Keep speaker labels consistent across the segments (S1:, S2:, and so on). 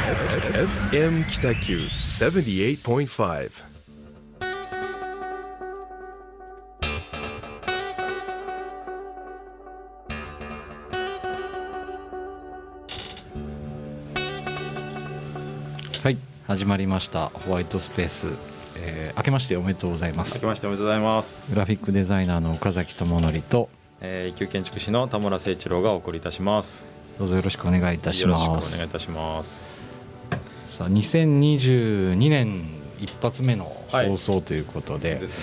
S1: FM 北九78.5
S2: はい始まりましたホワイトスペース、えー、明けましておめでとうございま
S3: 明
S2: す
S3: けましておめでとうございます
S2: グ。ラフィックデザイナーの岡崎智則と
S3: えー、一級建築士の田村誠一郎がお送りいたします。
S2: どうぞよろしくお願いいたし
S3: よろしくお
S2: ます
S3: 願いいたします。
S2: さあ2022年一発目の放送ということで、
S3: です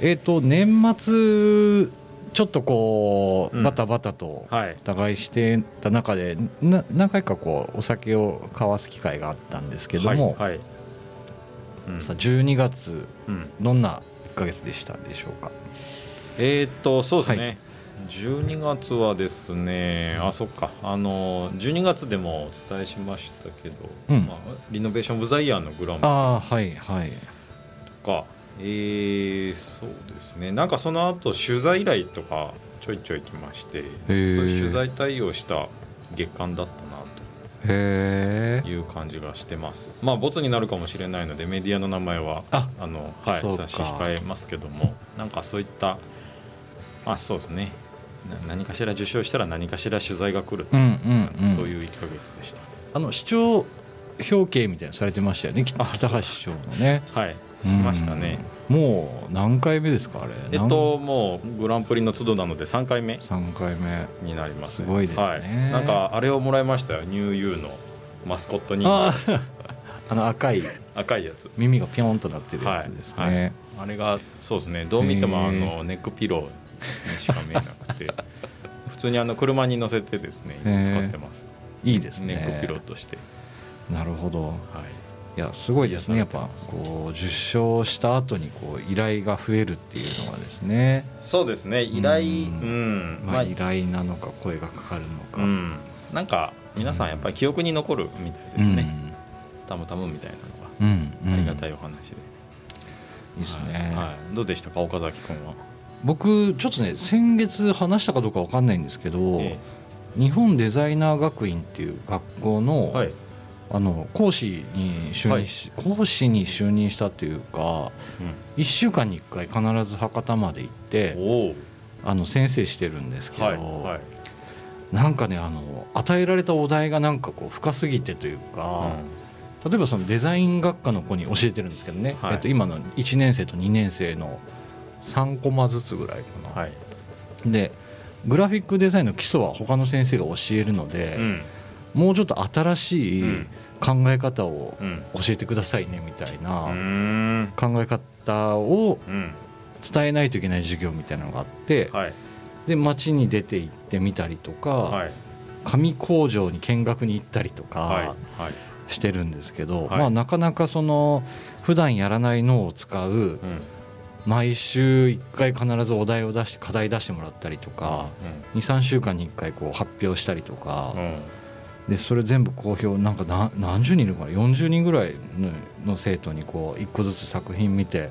S2: えっ、と年末ちょっとこう、
S3: うん
S2: バタバタと
S3: ね。はい
S2: お。互いしてた中でな何回かこうお酒を交わす機会があったんですけども、
S3: はい。はいうん
S2: さあ12月
S3: うん
S2: どんな1ヶ月でしたでしょうか？
S3: えー、っとそうですね。
S2: はい
S3: 12月はですね、あそっかあの12月でもお伝えしましたけど、
S2: うん
S3: まあリノベーション・オブ・ザ・イヤーのグランプ
S2: ああはいはい
S3: とか、えー、そうですね。なんかその後取材依頼とかちょいちょい来まして、そういう取材対応した月間だったなと。いう感じがしてます。まあボツになるかもしれないのでメディアの名前は
S2: あ
S3: あのはい差し控えますけども、なんかそういったあそうですね。な何かしら受賞したら何かしら取材が来る、
S2: うんうんうん。
S3: そういう1ヶ月でした。
S2: あの市長表敬みたいなのされてましたよね北橋市長のね。
S3: はい、しましたね。
S2: うん。もう何回目ですかあれ？
S3: えっともうグランプリの都度なので3回目
S2: 3回目。
S3: になります、
S2: すごいですね。
S3: はい、なんかあれをもらいましたよ。ニューユーのマスコットに。
S2: あー。あの赤い。
S3: 赤いやつ。
S2: 耳がピョンとなってるやつですね、
S3: はいはい。あれがそうですね。どう見てもあ
S2: へ
S3: のネックピローにしか見えなくて。普通にあの車に乗せてですね今使ってます。
S2: いいですね。
S3: ネックピローとして、
S2: なるほど。
S3: はい、
S2: いやすごいですね。やっぱこう受賞した後にこう依頼が増えるっていうのはですね。
S3: そうですね。依頼
S2: う
S3: うん。ん
S2: まあ依頼なのか声がかかるのか、
S3: うん。なんか皆さんやっぱり記憶に残るみたいですね、たむたむみたいな
S2: うん、うん。うん。
S3: のがありがたいお話で、
S2: いいですね、
S3: はい。はい。どうでしたか？岡崎君は、
S2: 僕ちょっとね先月話したかどうかわかんないんですけど、
S3: え
S2: 日本デザイナー学院っていう学校の,、
S3: えはい、
S2: あの講師に就任し、講師に就任したっていうか1週間に1回必ず博多まで行ってあの先生してるんですけど、
S3: はいはい。
S2: なんかねあの与えられたお題がなんかこう深すぎてというか、例えばそのデザイン学科の子に教えてるんですけどね、
S3: はい。
S2: えっと、今の1年生と2年生の3コマずつぐらいかな。
S3: はい。
S2: でグラフィックデザインの基礎は他の先生が教えるので、
S3: うん。
S2: もうちょっと新しい
S3: うん。
S2: 考え方を
S3: うん。
S2: 教えてくださいねみたいうな考え方を
S3: うん。
S2: 伝えないといけない授業みたいなのがあって
S3: はい。
S2: で街に出て行ってみたりとか
S3: はい。
S2: 紙工場に見学に行ったりと
S3: はい。
S2: か
S3: はい。
S2: してるんですけど
S3: はい。
S2: まあなかなかその普段やらない脳を使う
S3: うん
S2: 毎週1回必ずお題を出して課題出してもらったりとか23週間に1回こう発表したりとか
S3: うん。
S2: でそれ全部公表なんか何何十人いるのかな？40人ぐらいのの生徒にこう1個ずつ作品見て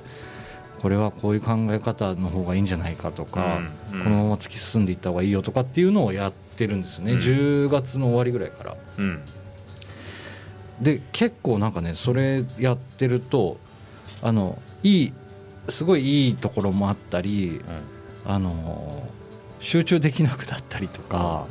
S2: これはこういう考え方の方がいいんじゃないかとか、
S3: うん。
S2: このまま突き進んでいった方がいいよとかっていうのをやってるんですね、
S3: うん。
S2: 10月の終わりぐらいから。
S3: うん。
S2: で結構なんかねそれやってるとあのいいすごいいいところもあったりあの集中できなくなったりとか、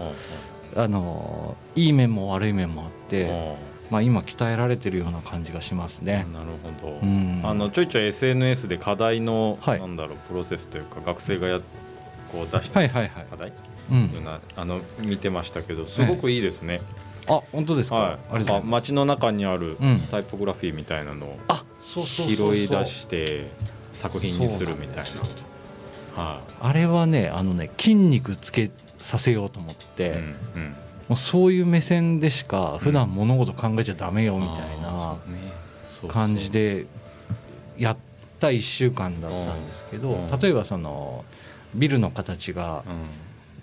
S2: あのいい面も悪い面もあって、まあ、今鍛えられてるような感じがしますね。
S3: なるほど、
S2: うん、
S3: あのちょいちょい SNS で課題の、
S2: はい。
S3: なんだろうプロセスというか学生がやこう出した
S2: はいはいはい。
S3: 課題？
S2: うん。
S3: っていう、のはあの見てましたけどすごくいいですね、
S2: あ本当ですか？
S3: はい、
S2: ありがとうございます。
S3: 街の中にある
S2: うん。
S3: タイポグラフィーみたいなのを
S2: あそうそうそうそう。
S3: 拾い出して作品にするみたい
S2: な。
S3: は
S2: あれはねあのね筋肉つけさせようと思って、
S3: い、うんうん。
S2: もうそういう目線でしか普段物事考えちゃダメよみたいな感じでやった1週間だったんですけど、
S3: うん。
S2: 例えばそのビルの形が
S3: う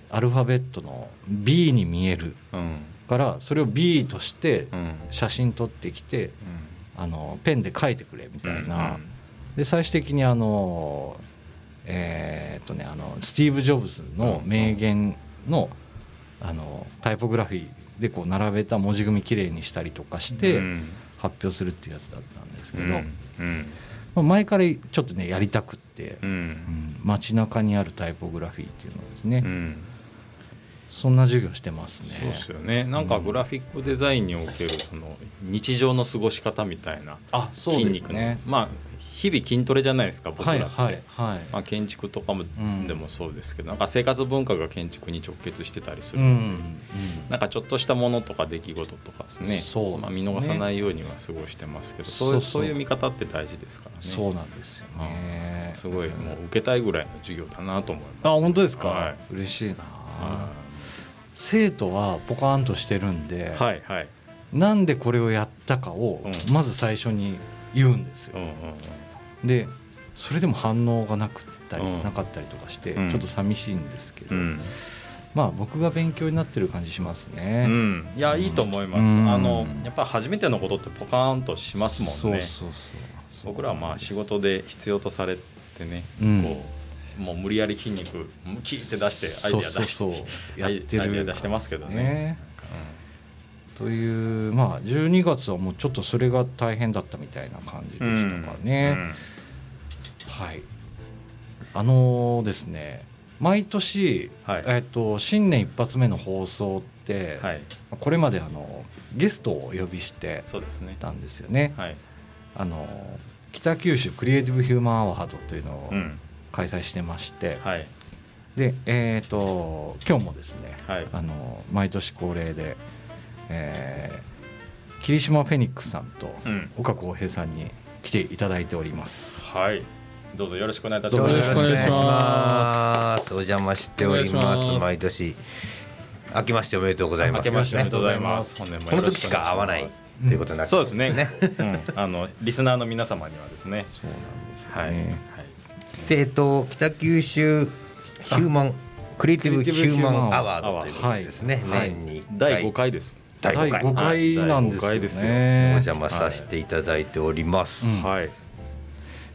S2: アルファベットの B に見える
S3: んうん。
S2: からそれを B として
S3: うん。
S2: 写真撮ってきて
S3: うん。
S2: あのペンで書いてくれみたいな、
S3: うん
S2: で最終的にあのえーっとねあのスティーブ・ジョブズの名言のあのタイポグラフィーでこう並べた文字組みきれいにしたりとかして発表するっていうやつだったんですけど、まあ、前からちょっとねやりたくって、うん街中にあるタイポグラフィーっていうのをですね、そんな授業してますね。
S3: そうですよね。なんかグラフィックデザインにおけるその日常の過ごし方みたいな筋肉ね。まあ日々筋トレじゃないですか僕らって、はいはいまあ、建築とかも、でもそうですけどなんか生活文化が建築に直結してたりする。ので、うんうん、なんかちょっとしたものとか出来事とかですね。そう、ね、まあ、見逃さないようには過ごしてますけどそうそういう見方って大事ですからね。
S2: そうなんですよね。
S3: すごいもう受けたいぐらいの授業だなと思います、
S2: あ本当ですか、はい、嬉しいな、生徒はポカーンとしてるんで、はいはい、なんでこれをやったかをまず最初に言うんですよ、うんうんうんでそれでも反応がなくったり、なかったりとかして、ちょっと寂しいんですけど、まあ僕が勉強になってる感じしますね、
S3: うん、いやいいと思います、うん、あのやっぱ初めてのことってポカーンとしますもんね。そうそうそう僕らはまあ仕事で必要とされてね、うん、こうもう無理やり筋肉キーって出してアイデア出してやってるアイデア出してますけどね。ね、
S2: というまあ12月はもうちょっとそれが大変だったみたいな感じでしたかね、はい。あのー、ですね毎年、はい、えーと、新年一発目の放送って、はい、これまであのゲストをお呼びしてたんですよね。はい、あの北九州クリエイティブ・ヒューマン・アワードというのを開催してまして、うん、で、えーと、今日もですね、あの毎年恒例で、えー、霧島フェニックスさんと岡浩平さんに来ていただいております。
S3: はいどうぞよろしくお願いいたします。
S4: よろしくお願いします。お邪魔しております。毎年。明けましておめでとうございます。明けましておめでとうございます。この時しか会わないということになって、
S3: そうですね。ね、うん、あのリスナーの皆様にはですね。そうなんです
S4: はい。はい、でえっと北九州ヒューマンクリエイティブヒューマンアワードということですね。年に
S3: 第5回です。
S2: 第5回。なんですよね。
S4: お邪魔させていただいております。はい。
S2: い。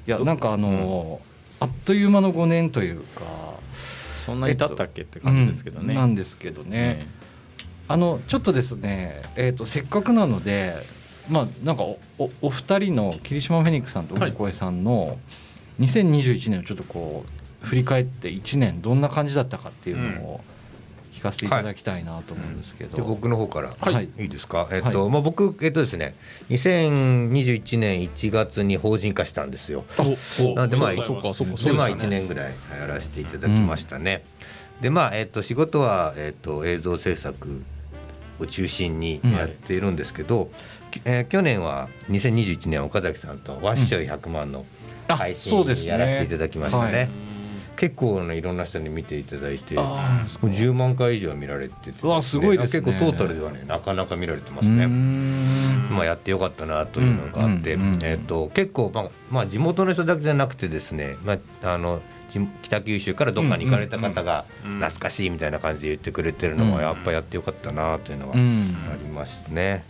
S2: やなんかあの、あっという間の5年というか。
S3: そんなに経ったっけって感じですけどね、
S2: なんですけどね、あのちょっとですね、えー、とせっかくなのでまあなんかおおお二人の霧島フェニックスさんと大越さんの2021年をちょっとこう振り返って1年どんな感じだったかっていうのを、聞かせていただきたいなと思うんですけど、はい、
S4: 僕の方から、はい、いいですか、えっとまあ、僕、えっとですね、2021年1月に法人化したんですよ。なんでまあそうかそうかでまあ1年ぐらいやらせていただきましたね。うん、でまあえっと仕事はえっと映像制作を中心にやっているんですけど、うん、えー、去年は2021年岡崎さんと「わっしょい100万」の配信やらせていただきましたね。結構ねいろんな人に見ていただいて10万回以上見られてて、
S2: ね、すごいです、
S4: ね、結構トータルではねなかなか見られてますね。まあやってよかったなというのがあって、えっ、と結構まあまあ地元の人だけじゃなくてですね、まああの北九州からどっかに行かれた方が懐かしいみたいな感じで言ってくれてるのはやっぱやってよかったなというのはありますね。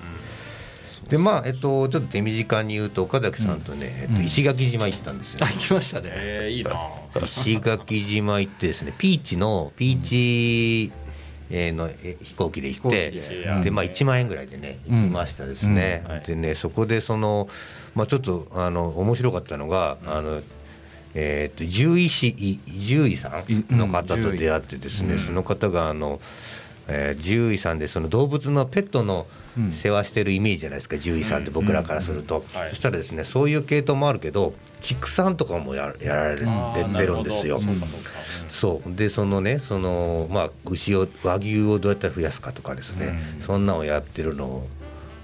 S4: でまあえっとちょっと手短に言うと岡崎さんとね、えっと、石垣島行ったんですよ、
S2: ね、行きましたね、
S3: えー、いいな。
S4: 石垣島行ってですねピーチのピーチ、えの飛行機で行ってで。まあ1万円ぐらいでね行きましたですね、でねそこでそのまあちょっとあの面白かったのが、あのえー、と獣医師獣医さんの方と出会ってですね、その方があの、えー、獣医さんでその動物のペットの世話してるイメージじゃないですか獣医さんって僕らからすると、そしたらですねそういう系統もあるけど畜産とかもややられてるんですよ。そうでそのねその、まあ、牛を和牛をどうやって増やすかとかですね、そんなのをやってるのを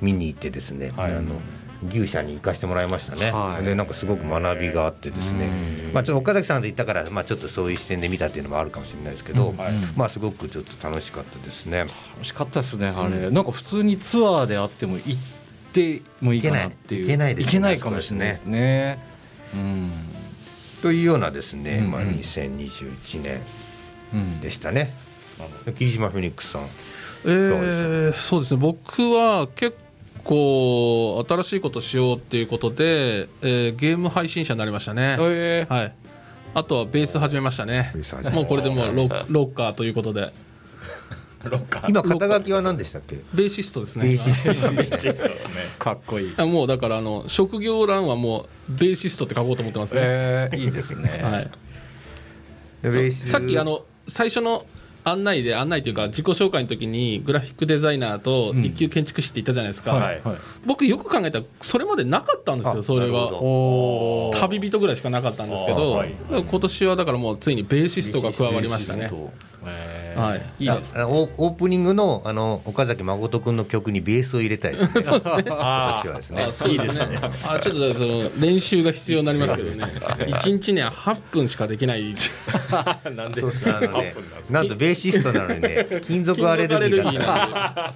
S4: 見に行ってですね、あの牛舎に行かしてもらいましたね、はい、でなんかすごく学びがあってですね、まあ、ちょっと岡崎さんと行ったから、まあ、ちょっとそういう視点で見たっていうのもあるかもしれないですけど、まあ、すごくちょっと楽しかったですね。
S2: 楽しかったですねあれ、うん、なんか普通にツアーであっても行ってもいいかなっていう。
S4: い。けないです、
S2: ね、いけないかもしれないですね。うん、
S4: というようなですね、まあ、2021年でしたね、うん、霧島フェニックスさん。
S5: えー、そうですね。僕は結構新しいことしようっていうことで、えー、ゲーム配信者になりましたね、えー、はい、あとはベース始めましたね。もうこれでもうロロッカーということで。
S4: 今肩書きは何でしたっけ？
S5: ベーシストですね。
S4: ベーシスト
S2: かっこいい。
S5: もうだからあの職業欄はもうベーシストって書こうと思ってますね、
S2: えー、いいですね、
S5: はい、さっきあの最初の案内で案内というか自己紹介の時にグラフィックデザイナーと一級建築士って言ったじゃないですか、うんはい。僕よく考えたらそれまでなかったんですよそれが旅人ぐらいしかなかったんですけど、はい、今年はだからもうついにベーシストが加わりましたね
S4: はい、いいですオープニングのあの岡崎誠君の曲にベースを入れたいですね。そうですね。
S5: 今年はですね。いいですね。あちょっとその練習が必要になりますけどね。一日ね8分しかできない。
S4: なんで？そうですあのね。なんとベーシストなのにね金属アレルギー
S5: が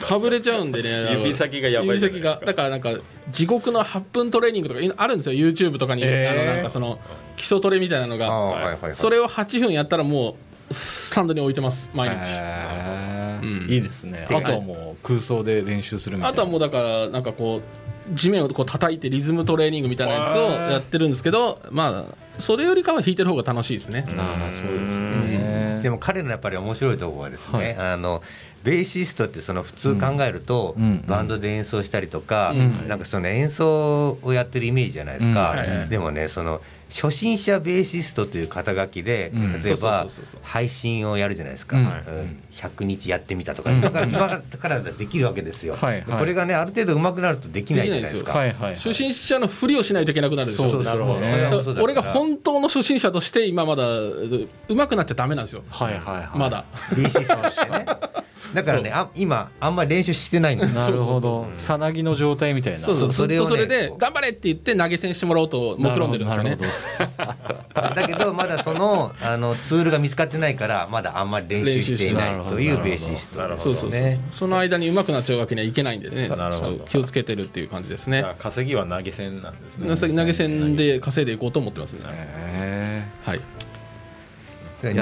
S5: かぶれちゃうんでね。
S3: 指先がやばい。
S5: 指先がだからなんか地獄の8分トレーニングとかあるんですよ YouTube とかに、あのなんかその基礎トレみたいなのが、それを8分やったらもうスタンドに置いてます毎日、
S2: うん、いいですね。あとはもう空想で練習するみたいな。
S5: あとはもうだからなんかこう地面をこう叩いてリズムトレーニングみたいなやつをやってるんですけどまあそれよりかは弾いてる方が楽しいですね。ああそうです
S4: ね。でも彼のやっぱり面白いところはですね、はい、あのベーシストってその普通考えると、バンドで演奏したりとか、なんかその演奏をやってるイメージじゃないですか、でもねその初心者ベーシストという肩書きで、例えば配信をやるじゃないですか、うん、100日やってみたとか、今から今からできるわけですよ、はい。はい、これがねある程度上手くなるとできないじゃないですか。はい。はい、
S5: 初心者のふりをしないといけなくなるんですよなるほど、ね、俺が本当の初心者として今まだ上手くなっちゃダメなんですよ、はいはいはい、まだ。
S4: ねだからねあ今あんまり練習してないんです
S2: なるほど。さなぎの状態みたいな。
S5: そうそう。それを、ね、それで頑張れって言って投げ銭してもらおうと目論んでるんですよね。
S4: だけどまだそのあのツールが見つかってないからまだあんまり練習していないというベーシストですね。そうそうそう。
S5: その間にうまくなっちゃうわけにはいけないんでね。ちょっと気をつけてるっていう感じですね。
S3: 稼ぎは投げ銭なんです
S5: ね。投げ銭で稼いでいこうと思ってますね。はい。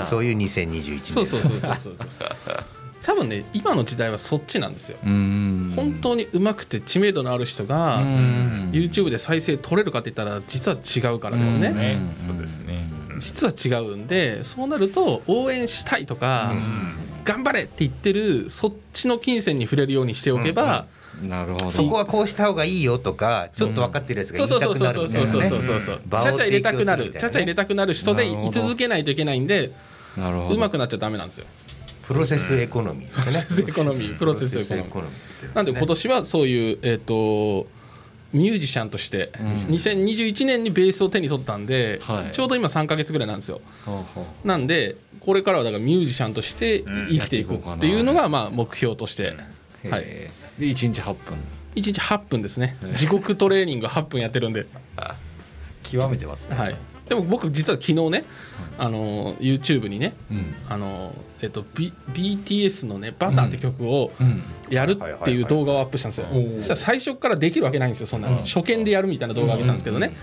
S4: そういう2021年
S5: そうそうそうそうそうそう多分ね今の時代はそっちなんですよ。本当にうまくて知名度のある人が YouTube で再生取れるかって言ったら実は違うからですね。そうですね。実は違うんでそうなると応援したいとか頑張れって言ってるそっちの金銭に触れるようにしておけば、
S4: なるほど。そこはこうした方がいいよとかちょっと分かってるやつが言いたくなるみたいな、ね、そうそうそうそう
S5: そうちゃちゃ入れたくなる。ちゃちゃ入れたくなる人で居続けないといけないんでうまくなっちゃダメなんですよ
S4: プロセスエコノミー、ね、プロセ
S5: スエコノミー。プロセスエコノミー。なんで今年はそういうえっ、ー、とミュージシャンとして、うん、2021年にベースを手に取ったんで、はい、ちょうど今3か月ぐらいなんですよ、なんでこれからはだからミュージシャンとして生きていくっていうのがまあ目標として、
S2: はい、で1日8分。
S5: 1日8分ですね。地獄トレーニング8分やってるんで。
S2: 極めてますね、
S5: はいでも僕実は昨日ね、あの YouTube にね、あのえっと、B、BTS のね「バター」って曲をやるっていう動画をアップしたんですよ、そしたら最初からできるわけないんですよそんな、初見でやるみたいな動画を上げたんですけどね、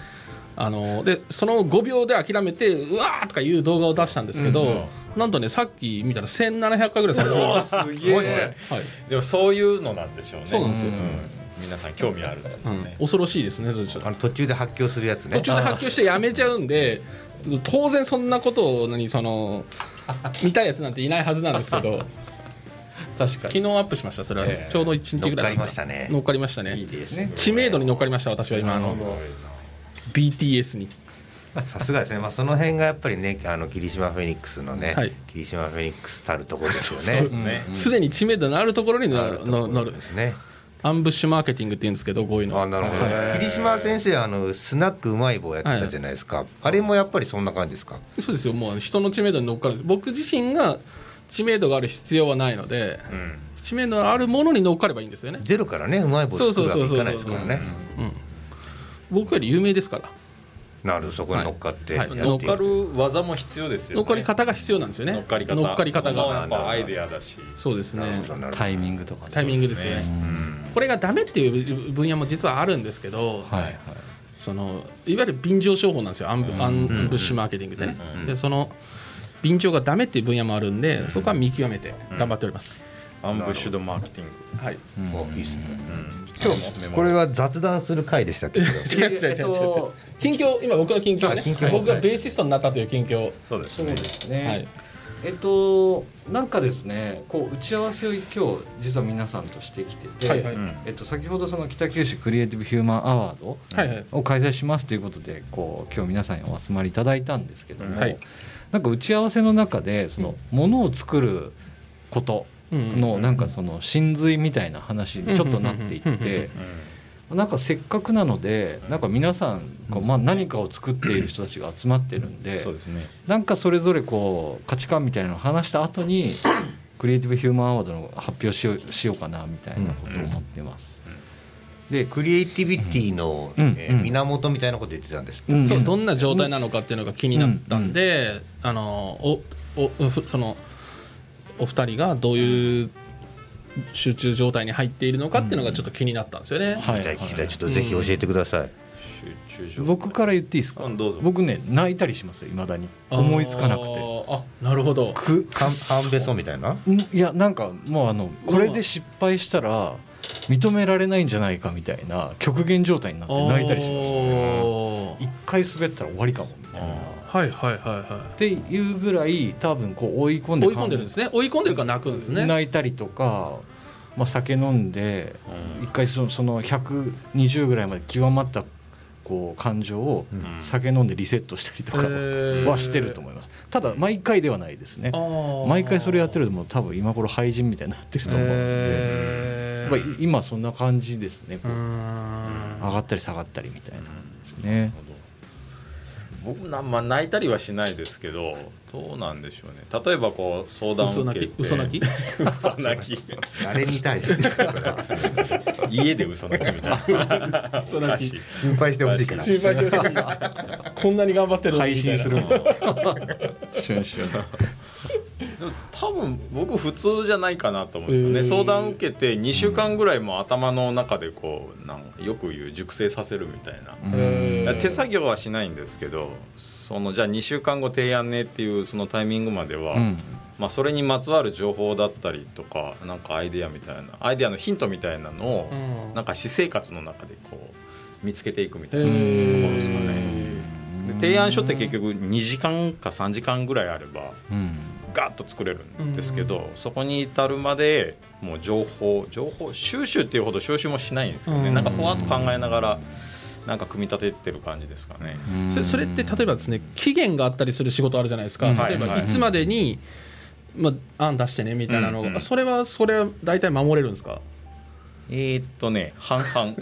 S5: あのでその5秒で諦めてうわーとかいう動画を出したんですけど、なんとねさっき見たら1700回ぐらい再生
S3: すげえ、はい、でもそういうのなんでしょうね。
S5: そうなんですよ、
S3: 皆さん興味ある、
S5: うん、恐ろしいですねそれ
S4: あの途中で発狂するやつね。
S5: 途中で発狂してやめちゃうんで当然そんなことにその 見たいやつなんていないはずなんですけど確か昨日アップしましたそれは、ちょうど1日ぐらい。乗っかりましたね。乗っかりましたね。いいですね。知名度に乗っかりました私は今あの BTS に。
S4: さすがですね、まあ、その辺がやっぱりねあの霧島フェニックスのね、はい、霧島フェニックスたるところですよね。
S5: すで、ね、に知名度のあるところに乗るですねアンブッシュマーケティングって言うんですけどこういうの。あなるほど、
S4: ね、霧島先生あのスナックうまい棒やってたじゃないですか、はい、あれもやっぱりそんな感じですか。
S5: そうですよ。もう人の知名度に乗っかる。僕自身が知名度がある必要はないので、うん、知名度があるものに乗っかればいいんですよね。
S4: ゼロからねうまい棒作るわけいかないですからね。
S5: 僕より有名ですから
S4: なるそこに乗っかって、はい、
S3: 乗っかる技も必要ですよ、
S5: ね、乗っかり方が必要なんですよね。
S3: 乗っかり方。
S5: 乗っかり方
S3: が。アイデアだし。
S5: そうですね。
S2: タイミングとか。
S5: タイミングですよね、これがダメっていう分野も実はあるんですけど、はいはい、そのいわゆる便乗商法なんですよ。アンブ,、アンブッシュマーケティングでね、でその便乗がダメっていう分野もあるんでそこは見極めて頑張っております、
S3: アンブッシュドマーケティング。はい、
S4: うん、いいですね、今日これは雑談する回でしたっけ？違う違う違う違
S5: う。近況今僕の近況ね。僕がベーシストになったという近況。
S3: そうですね、
S5: はい。
S2: えっとなんかですねこう打ち合わせを今日実は皆さんとしてきてて、はいはい、えっと、先ほどその北九州クリエイティブ・ヒューマン・アワードを開催しますということでこう今日皆さんにお集まりいただいたんですけども、はい、なんか打ち合わせの中でそのものを作ることのなんかその真髄みたいな話にちょっとなっていってなんかせっかくなのでなんか皆さんこう、まあ、何かを作っている人たちが集まってるんでそうです、ね、なんかそれぞれこう価値観みたいなのを話した後にクリエイティブ・ヒューマン・アワードの発表しようしようかなみたいなことを思ってます。
S4: でクリエイティビティの、えー、源みたいなこと言ってたんですけど、
S5: そうどんな状態なのかっていうのが気になったんで、あのおおそのお二人がどういう集中状態に入っているのかっていうのがちょっと気になったんですよね。
S4: はい、聞きたいちょっとぜひ教えてください。
S2: 僕から言っていいですか？僕ね泣いたりしますよ未だに思いつかなくて。
S5: あなるほど。
S4: く半べそみたいな？
S2: いやなんかもうあのこれで失敗したら認められないんじゃないかみたいな極限状態になって泣いたりします、ね。一回滑ったら終わりかもみたいな。
S5: はいはいはいはい。
S2: っていうぐらい多分こう追い込んで
S5: 追い込んでるんですね。追い込んでるから泣くんですね。
S2: 泣いたりとか、まあ、酒飲んで一回そのその120ぐらいまで極まったこう感情を酒飲んでリセットしたりとかはしてると思います、ただ毎回ではないですね。毎回それやってるともう多分今頃廃人みたいになってると思うので、まあ、今そんな感じですね。こう上がったり下がったりみたいなですね。
S3: 僕な、まあ、泣いたりはしないですけどどうなんでしょうね。例えばこう相談を受けて。
S5: 嘘泣き？
S3: 嘘泣き？
S4: 誰に対して？
S3: 家で嘘泣きみたいな。嘘
S4: 泣き。心配してほしいから。
S5: 心配してほしい。こんなに頑張ってる
S2: 配信する。もん
S3: シュンシュン多分僕普通じゃないかなと思うんですよね、相談受けて2週間ぐらいも頭の中でこうなんよく言う熟成させるみたいな。手作業はしないんですけどそのじゃあ2週間後提案ねっていうそのタイミングまでは、うん、まあ、それにまつわる情報だったりとかなんかアイデアみたいなアイデアのヒントみたいなのを、なんか私生活の中でこう見つけていくみたいなところですかね。提案書って結局2時間か3時間ぐらいあれば、うんガッと作れるんですけど、うん、そこに至るまでもう情報情報収集っていうほど収集もしないんですよね、うん、なんかふわっと考えながらなんか組み立ててる感じですかね。
S5: それそれって例えばですね期限があったりする仕事あるじゃないですか、例えばいつまでに、まあ、案出してねみたいなのが、うんうん、それはそれは大体守れるんですか？
S3: えー、っとね半々。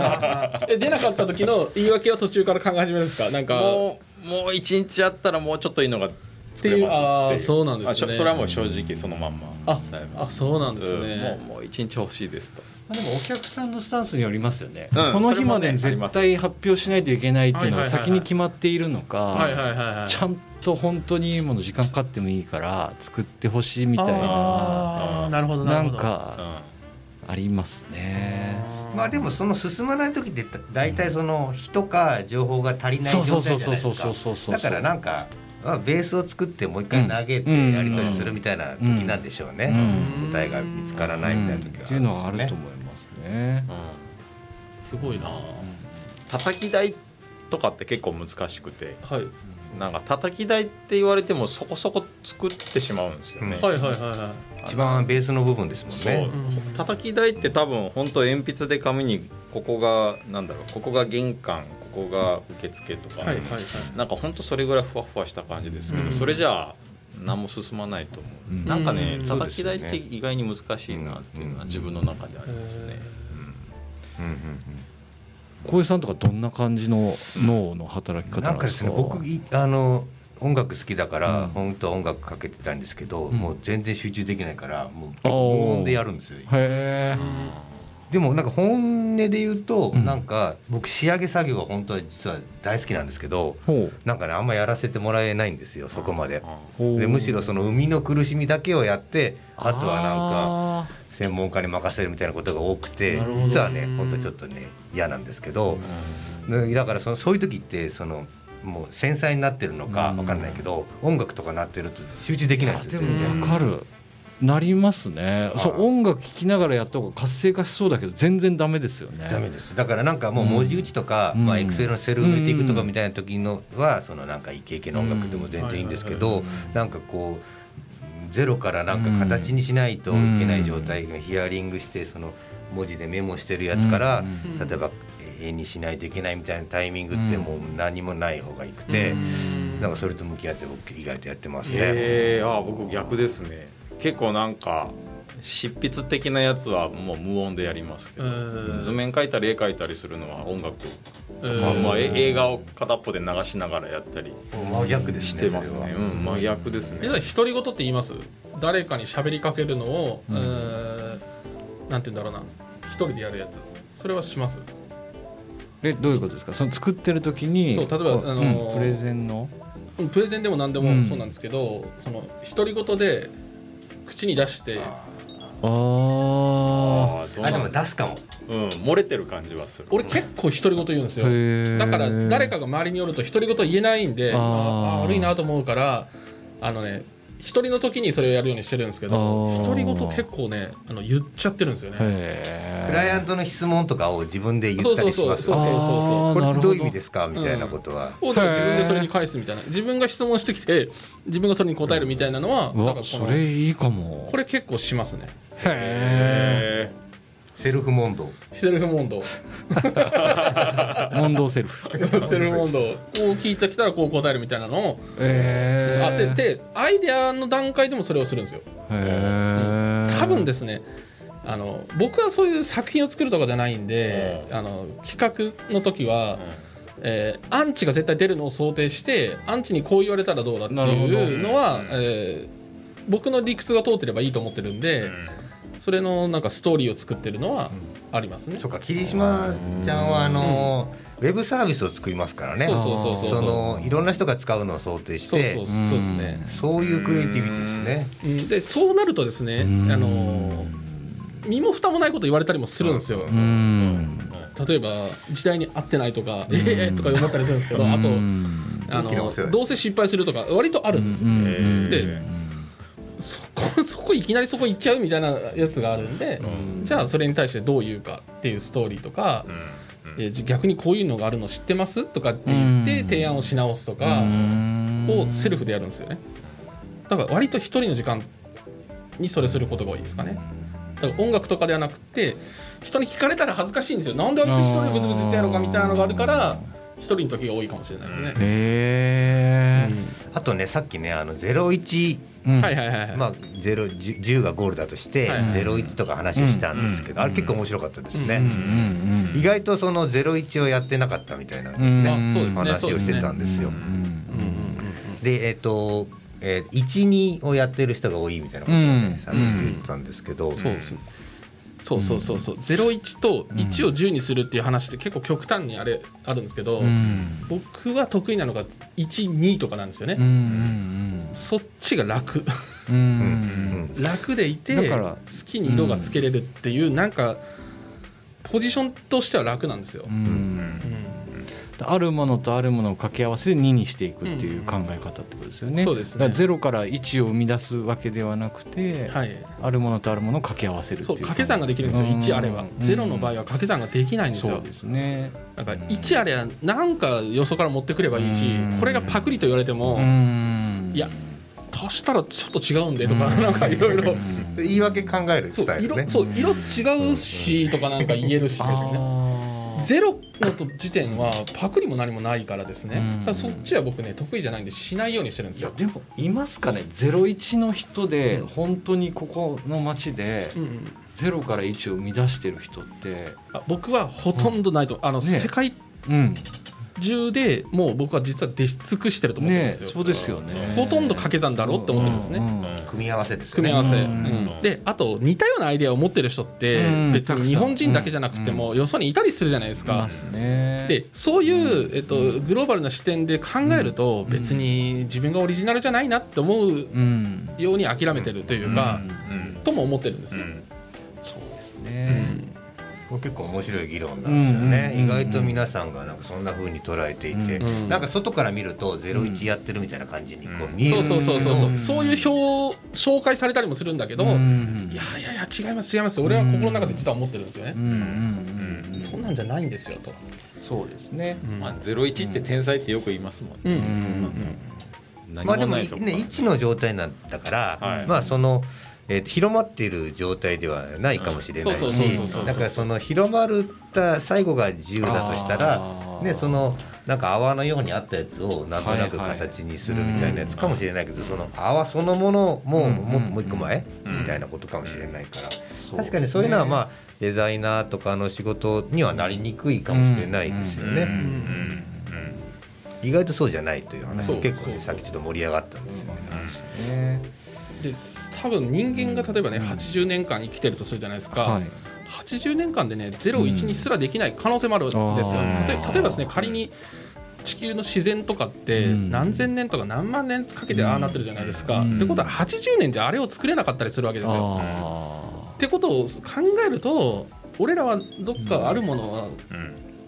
S5: え出なかった時の言い訳は途中から考え始めるんですか？なんか。
S3: もうもう一日あったらもうちょっといいのが作れます
S5: あそうなんです
S3: ね。それはもう正直そのまんま。
S5: ああそうなんですね、
S3: もうもう一日欲しいですと。
S2: でもお客さんのスタンスによりますよね、うん、この日までに絶対発表しないといけないっていうのが先に決まっているのかちゃんと本当にいいもの時間かかってもいいから作ってほしいみたいな。
S5: なるほど
S2: なんかありますね。
S4: まあでもその進まない時って大体その人か情報が足りない状態じゃないですか。だからなんかまあ、ベースを作ってもう一回投げてやり取りするみたいな時なんでしょうね、答えが見つからないみたいな時は、ね、
S2: っていうのはあると思いますね、
S5: すごいな。
S3: 叩き台とかって結構難しくて、はい、なんか叩き台って言われてもそこそこ作ってしまうんですよね、はいはいはい
S4: はい。一番ベースの部分ですもんね。
S3: 叩き台って多分本当鉛筆で紙にここがなんだろうここが玄関こが受付とか、はいはいはい、なんか本当それぐらいふわふわした感じですけど、うん、それじゃあ何も進まないと思う、うん、なんかね叩き台って意外に難しいなっていうのは自分の中でありますね。うん。うん
S2: 小江さんとかどんな感じの脳の働き方なんですか？
S4: なんかですね、僕あの音楽好きだから、うん、本当は音楽かけてたんですけど、うん、もう全然集中できないからもう無音でやるんですよ。へえ。でもなんか本音で言うと、うん、なんか僕仕上げ作業が本当は実は大好きなんですけど、なんかねあんまやらせてもらえないんですよそこまで。でむしろその生みの苦しみだけをやってあとはなんか専門家に任せるみたいなことが多くて実はね本当ちょっとね嫌なんですけど、だからそのそういう時ってそのもう繊細になってるのか分かんないけど、音楽とかなってると集中できないですよ全然。
S2: わかるなりますね、そう音楽聴きながらやった方が活性化しそうだけど全然ダメですよね。
S4: ダメです。だからなんかもう文字打ちとか、うん、まあ、エクセルのセルを抜いていくとかみたいな時のはそのなんかイケイケの音楽でも全然いいんですけど、なんかこうゼロからなんか形にしないといけない状態がヒアリングしてその文字でメモしてるやつから、例えば絵にしないといけないみたいなタイミングってもう何もない方がいくて、なんかそれと向き合って僕意外とやってますね。
S3: えー、あ僕逆ですね結構なんか執筆的なやつはもう無音でやりますけど図面描いたり絵描いたりするのは音楽まあ、まあ映画を片っぽで流しながらやったり
S4: 真逆です
S3: してますね。うん、真逆ですね。
S5: 独り言って言います？誰かに喋りかけるのを、うん、なんて言うんだろうな、一人でやるやつ。それはします？
S2: え、どういうことですか？その作ってる時に、
S5: そう例えばあの
S2: ー、プレゼンの？
S5: プレゼンでも何でもそうなんですけど、うん、その独り言で口に出して。
S4: ああでも出すかも。
S3: うん漏れてる感じはする。
S5: 俺結構独り言言うんですよ。だから誰かが周りによると独り言言えないんであ悪いなと思うからあのね一人の時にそれをやるようにしてるんですけど独り言結構ねあの言っちゃってるんですよね。
S4: クライアントの質問とかを自分で言ったりしますそうそうそうそうこれどういう意味ですかみたいなことは、
S5: うん、自分でそれに返すみたいな自分が質問してきて自分がそれに答えるみたいなのは、
S2: うん、それいいかも
S5: これ結構しますね
S2: へえ
S4: セルフ問答
S5: セルフ問答
S2: 問答セルフ。
S5: セルフ問答こう聞いてきたらこう答えるみたいなの。を
S2: え
S5: ー、あででアイデアの段階でもそれをするんですよ。
S2: へ
S5: 多分ですねあの僕はそういう作品を作るとかじゃないんで、あの企画の時は、えー、アンチが絶対出るのを想定してアンチにこう言われたらどうだっていうのは、えー、僕の理屈が通ってればいいと思ってるんで、うんそれのなんかストーリーを作ってるのはありますね。
S4: とか霧島ちゃんはあの、ウェブサービスを作りますからね。
S5: そうそうそうそう
S4: そのいろんな人が使うのを想定して、
S5: そうそうそうですね。
S4: そういうクリエイティビティです
S5: ね。でそうなるとですね、あの身も蓋もないこと言われたりもするんですよ。例えば時代に合ってないとか、ええとか思ったりするんですけど、あとあのどうせ失敗するとか割とあるんですよ。で。そこ そこいきなりそこ行っちゃうみたいなやつがあるんで、うん、じゃあそれに対してどう言うかっていうストーリーとか、うん、え逆にこういうのがあるの知ってますとかって言って提案をし直すとかをセルフでやるんですよね。だから割と一人の時間にそれすることが多いですかね。だから音楽とかではなくて人に聞かれたら恥ずかしいんですよ。なんであいつ一人でブツブツってやろうかみたいなのがあるから一人の時が多いかもしれないですね。へ
S2: え、
S4: あとねさっきねあの01
S5: はいはいはい
S4: まあゼロ10がゴールだとして01とか話をしたんですけど、あれ結構面白かったですね、意外とその01をやってなかったみたいなんですね、話をしてたんですよ。でえっ、とえー、12をやってる人が多いみたいなことをね、さっき言ったんですけど、
S5: そうですそうそうそうそう、うん、01と1を10にするっていう話って結構極端にあれあるんですけど、うん、僕は得意なのが12とかなんですよね、うんうんうん、そっちが楽。楽でいて好きに色がつけれるっていう、うん、なんかポジションとしては楽なんですよ、うん。うん
S2: あるものとあるものを掛け合わせて2にしていくっていう考え方ってことですよね。そうですね。0から1を生み出すわけではなくて、はい、あるものとあるものを掛け合わせる
S5: そう掛け算ができるんですよ1あれは。0の場合は掛け算ができないんですよ。
S2: そうですね。
S5: だから1あれは何かよそから持ってくればいいしこれがパクリと言われてもいや足したらちょっと違うんでとか、なんかいろいろ。
S4: 言い訳考えるスタイル、ね、
S5: そう色違うしとかなんか言えるしですね。ゼロの時点はパクリも何もないからですね、うん、そっちは僕ね得意じゃないんでしないようにしてるんですよ。
S2: でもいますかね。01の人で本当にここの町で0から1を生み出してる人って。
S5: あ僕はほとんどないと、う。ん、あの、ね、世界、うん中でもう僕は実は出尽くしてると思ってるんですよ、ね、
S2: そうですよね。
S5: ほとんど掛け算だろうって思ってるんですね、うん
S4: うん、組み合わせですね。
S5: 組み合わせ、うん、であと似たようなアイデアを持ってる人って別に日本人だけじゃなくてもよそにいたりするじゃないですか、でそういう、えっと、グローバルな視点で考えると別に自分がオリジナルじゃないなって思うように諦めてるというか、とも思ってるんですね、
S2: そうですね、
S4: 結構面白い議論なんですよね、意外と皆さんがなんかそんなふうに捉えていて、うん、なんか外から見ると01やってるみたいな感じにこう見える、
S5: そうそうそうそうそう。いう表紹介されたりもするんだけど、いやいやいや違います違います。俺は心の中で実は思ってるんですよね、そんなんじゃないんですよと。
S2: そうですね、
S3: まあ、01って天才ってよく言いますもんね、
S4: まあ、でもね1の状態なんだから、はい、まあその。えー、広まっている状態ではないかもしれないしだからその広まった最後が自由だとしたら、ね、そのなんか泡のようにあったやつをなんとなく形にするみたいなやつかもしれないけど、その泡そのものもももう一個前みたいなことかもしれないから、確かにそういうのはまあデザイナーとかの仕事にはなりにくいかもしれないですよね。意外とそうじゃないという話結構ねさっきちょっと盛り上がったんですよね。
S5: で多分人間が例えばね、うん、80年間生きてるとするじゃないですか、はい、80年間でね01にすらできない可能性もあるんですよ、うん、例えばですね仮に地球の自然とかって何千年とか何万年かけてああなってるじゃないですか。うん、ってことは80年じゃあれを作れなかったりするわけですよ。ってことを考えると俺らはどっかあるものは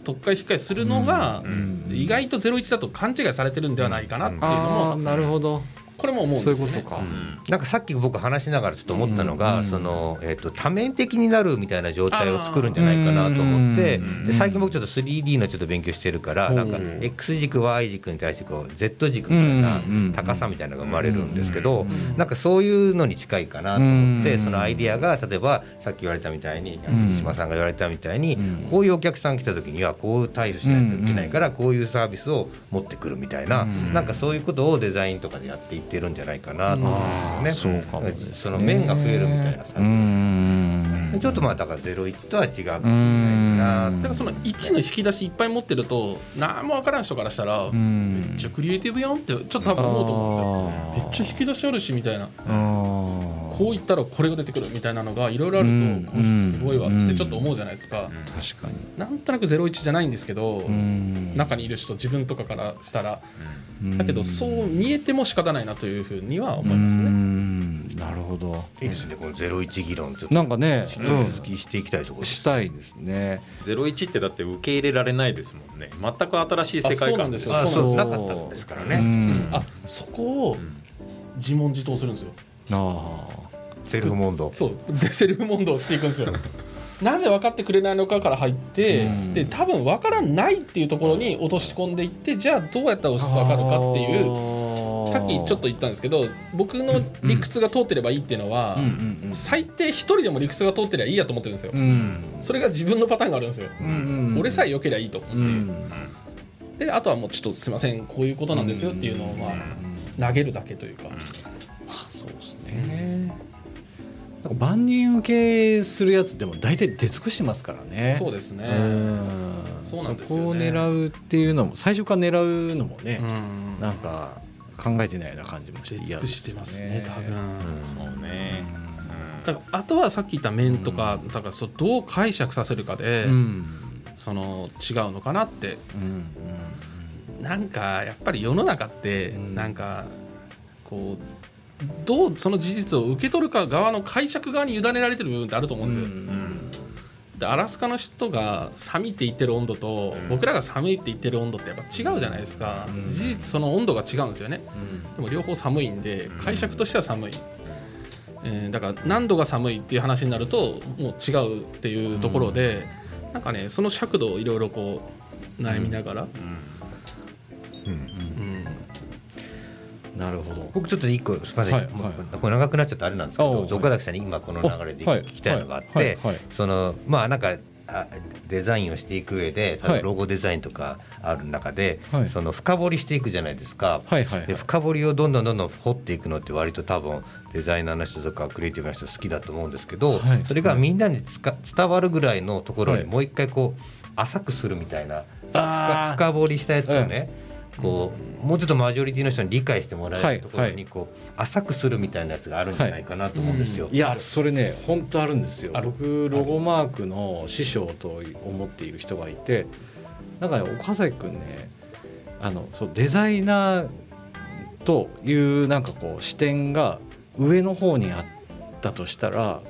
S5: 特化引っかえするのが意外と01だと勘違いされてるんではないかなっていうのも
S2: なるほど
S5: これも思うん
S2: ですよ、ね、そういうことか、うん、
S4: なんかさっき僕話しながらちょっと思ったのが、うん、そのえーと、多面的になるみたいな状態を作るんじゃないかなと思ってで最近僕ちょっと 3D のちょっと勉強してるからなんか X 軸 Y 軸に対してこう Z 軸みたいな高さみたいなのが生まれるんですけどなんかそういうのに近いかなと思ってそのアイディアが例えばさっき言われたみたいに木島さんが言われたみたいにこういうお客さん来た時にはこう対処しないといけないからこういうサービスを持ってくるみたいななんかそういうことをデザインとかでやっていってるんじゃないかななと思うんですよね。そうかも、ね、その面が増えるみたいなさ。ちょっとまあだからゼロ一とは違うかもしれないな。
S5: だからその一の引き出しいっぱい持ってると何も分からん人からしたらめっちゃクリエイティブやんってちょっと多分思うと思うんですよ。めっちゃ引き出しあるしみたいな。こう言ったらこれが出てくるみたいなのがいろいろあるとこれすごいわってちょっと思うじゃないですか。
S2: 確かに。
S5: なんとなくゼロ一じゃないんですけど中にいる人自分とかからしたら。だけどそう見えても仕方ないなというふうには思いますね。
S2: なるほど。
S4: いいですね。このゼロ一議論
S2: なんかね、
S4: 続きしていきたいところ
S2: したいですね。
S3: ゼロ一ってだって受け入れられないですもんね。全く新しい世界観です
S5: よ。
S4: そうなかったんですからね。
S5: あ、そこを自問自答するんですよ。
S2: ああ。
S4: セルフ問答。
S5: そう。でセルフ問答していくんですよ。なぜ分かってくれないのかから入って、うん、で多分分からないっていうところに落とし込んでいってじゃあどうやったら分かるかっていうさっきちょっと言ったんですけど僕の理屈が通ってればいいっていうのは、最低一人でも理屈が通ってりゃいいやと思ってるんですよ、うん、それが自分のパターンがあるんですよ、うんうんうん、俺さえよけりゃいいと思って、う。ん、であとはもうちょっとすいませんこういうことなんですよっていうのをまあ投げるだけというか、
S2: そうですね万人受けするやつでも大体出尽くしてますからね。
S5: そうですね。
S2: そうなんですよ、ね、そこを狙うっていうのも最初から狙うのもねん。なんか考えてないような感じもして
S5: 嫌ですね。ますね多分、
S3: そうね。
S5: だからあとはさっき言った面とか,、だからそうどう解釈させるかで、その違うのかなって、うんうん、なんかやっぱり世の中ってなんかこうどうその事実を受け取るか側の解釈側に委ねられてる部分ってあると思うんですよ。うんうん。でアラスカの人が寒いって言ってる温度と、僕らが寒いって言ってる温度ってやっぱ違うじゃないですか、うん、事実その温度が違うんですよね、うん、でも両方寒いんで解釈としては寒い、えー、だから何度が寒いっていう話になるともう違うっていうところで、うん、なんかねその尺度をいろいろこう悩みながら、うん
S2: なるほど。
S4: 僕ちょっと一個すみません、はいはい、これ長くなっちゃってあれなんですけど岡崎さんに今この流れで聞きたいのがあって、そのまあなんかデザインをしていく上でロゴデザインとかある中で、はい、その深掘りしていくじゃないですか、はいはいはい、で深掘りをどんどんどんどん掘っていくのって割と多分デザイナーの人とかクリエイティブな人好きだと思うんですけど、はい、それがみんなにつか伝わるぐらいのところにもう一回こう浅くするみたいな深掘りしたやつをね、こうもうちょっとマジョリティの人に理解してもらえるところにこう、浅くするみたいなやつがあるんじゃないかなと思うんですよ。
S2: いやそれね本当あるんですよ。僕ロゴマークの師匠と思っている人がいてなんかね岡崎君ねあのそうデザイナーというなんかこう視点が上の方にあったとしたら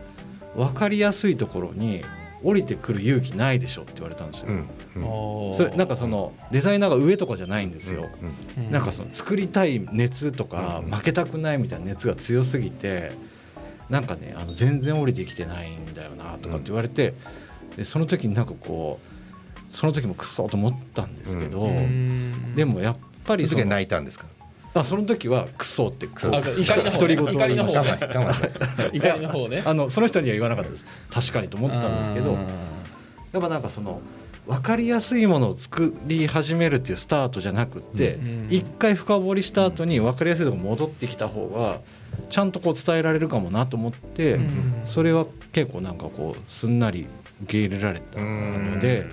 S2: 分かりやすいところに降りてくる勇気ないでしょって言われたんですよ。うんうん、それなんかそのデザイナーが上とかじゃないんですよ。うん、なんかその作りたい熱とか負けたくないみたいな熱が強すぎてなんかねあの全然降りてきてないんだよなとかって言われてでその時になんかこうその時もくそと思ったんですけどでもやっぱり
S4: その泣いたんですか？
S2: あその時はクソって
S5: 怒りの方、ね、怒りの方ね。怒りの方ね。
S2: あのその人には言わなかったです。確かにと思ったんですけどやっぱなんかその分かりやすいものを作り始めるっていうスタートじゃなくって一、回深掘りした後に分かりやすいとこ戻ってきた方がちゃんとこう伝えられるかもなと思って、それは結構なんかこうすんなり受け入れられたので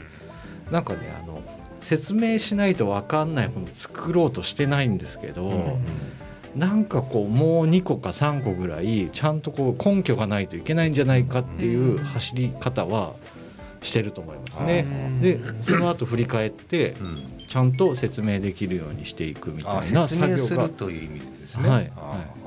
S2: なんかねあの説明しないと分かんないもの作ろうとしてないんですけど、なんかこうもう2個か3個ぐらいちゃんとこう根拠がないといけないんじゃないかっていう走り方はしてると思いますね。でその後振り返ってちゃんと説明できるようにしていくみたいな作業が。
S4: という意味ですね。はい、はい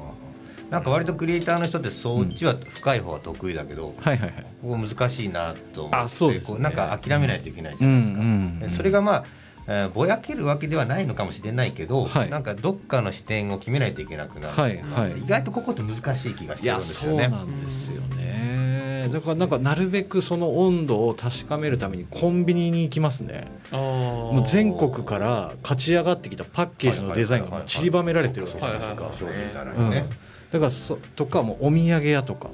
S4: なんか割とクリエイターの人ってそっちは深い方は得意だけど、はいはいはい、ここ難しいなと思ってあそうです、ね、なんか諦めないといけないじゃないですか。うんうんうん、それがまあえー、ぼやけるわけではないのかもしれないけど、はい、なんかどっかの視点を決めないといけなくなる、はいはい、意外とここって難しい気がしてるんですよね。
S2: そうなんですよね。だからなんかなるべくその温度を確かめるためにコンビニに行きますね。もう全国から勝ち上がってきたパッケージのデザインが散りばめられてるわけじゃないですか。だからそとかもお土産屋とか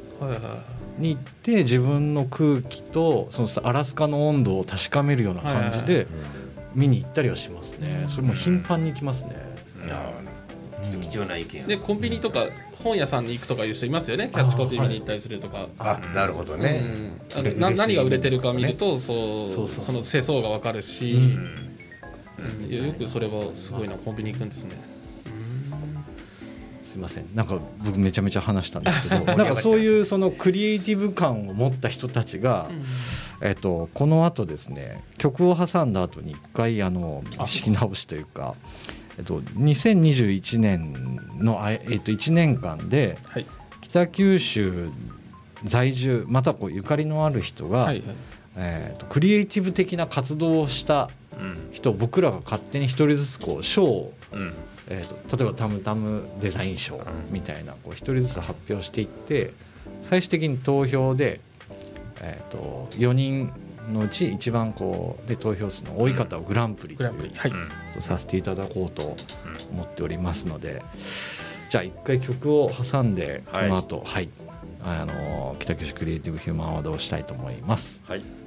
S2: に行って自分の空気とそのアラスカの温度を確かめるような感じで見に行ったりはしますね。それも頻繁に行きますね。いや
S4: 貴重な意見
S5: でコンビニとか本屋さんに行くとかいう人いますよね。キャッチコピー見に行ったりするとか。
S4: あなるほどね、
S5: うん、な何が売れてるか見ると、そうその世相が分かるし、うん、よくそれはすごいなコンビニ行くんですね
S2: すいません。なんか僕めちゃめちゃ話したんですけど なんかそういうそのクリエイティブ感を持った人たちが、うん、えっと、このあとですね曲を挟んだ後に一回あの仕切直しというか、えっと、2021年の、えっと、1年間で、北九州在住またこうゆかりのある人が、はいはい。えーと、クリエイティブ的な活動をした人、うん、僕らが勝手に一人ずつこう賞を、うんえーと、例えばタムタムデザイン賞みたいなこう一人ずつ発表していって最終的に投票で、えーと、4人のうち一番こうで投票数の多い方をグランプリという、はい、とさせていただこうと思っておりますのでじゃあ一回曲を挟んでこの後、はい、はい、あの北九州クリエイティブヒューマンアワードをしたいと思います。はい、はい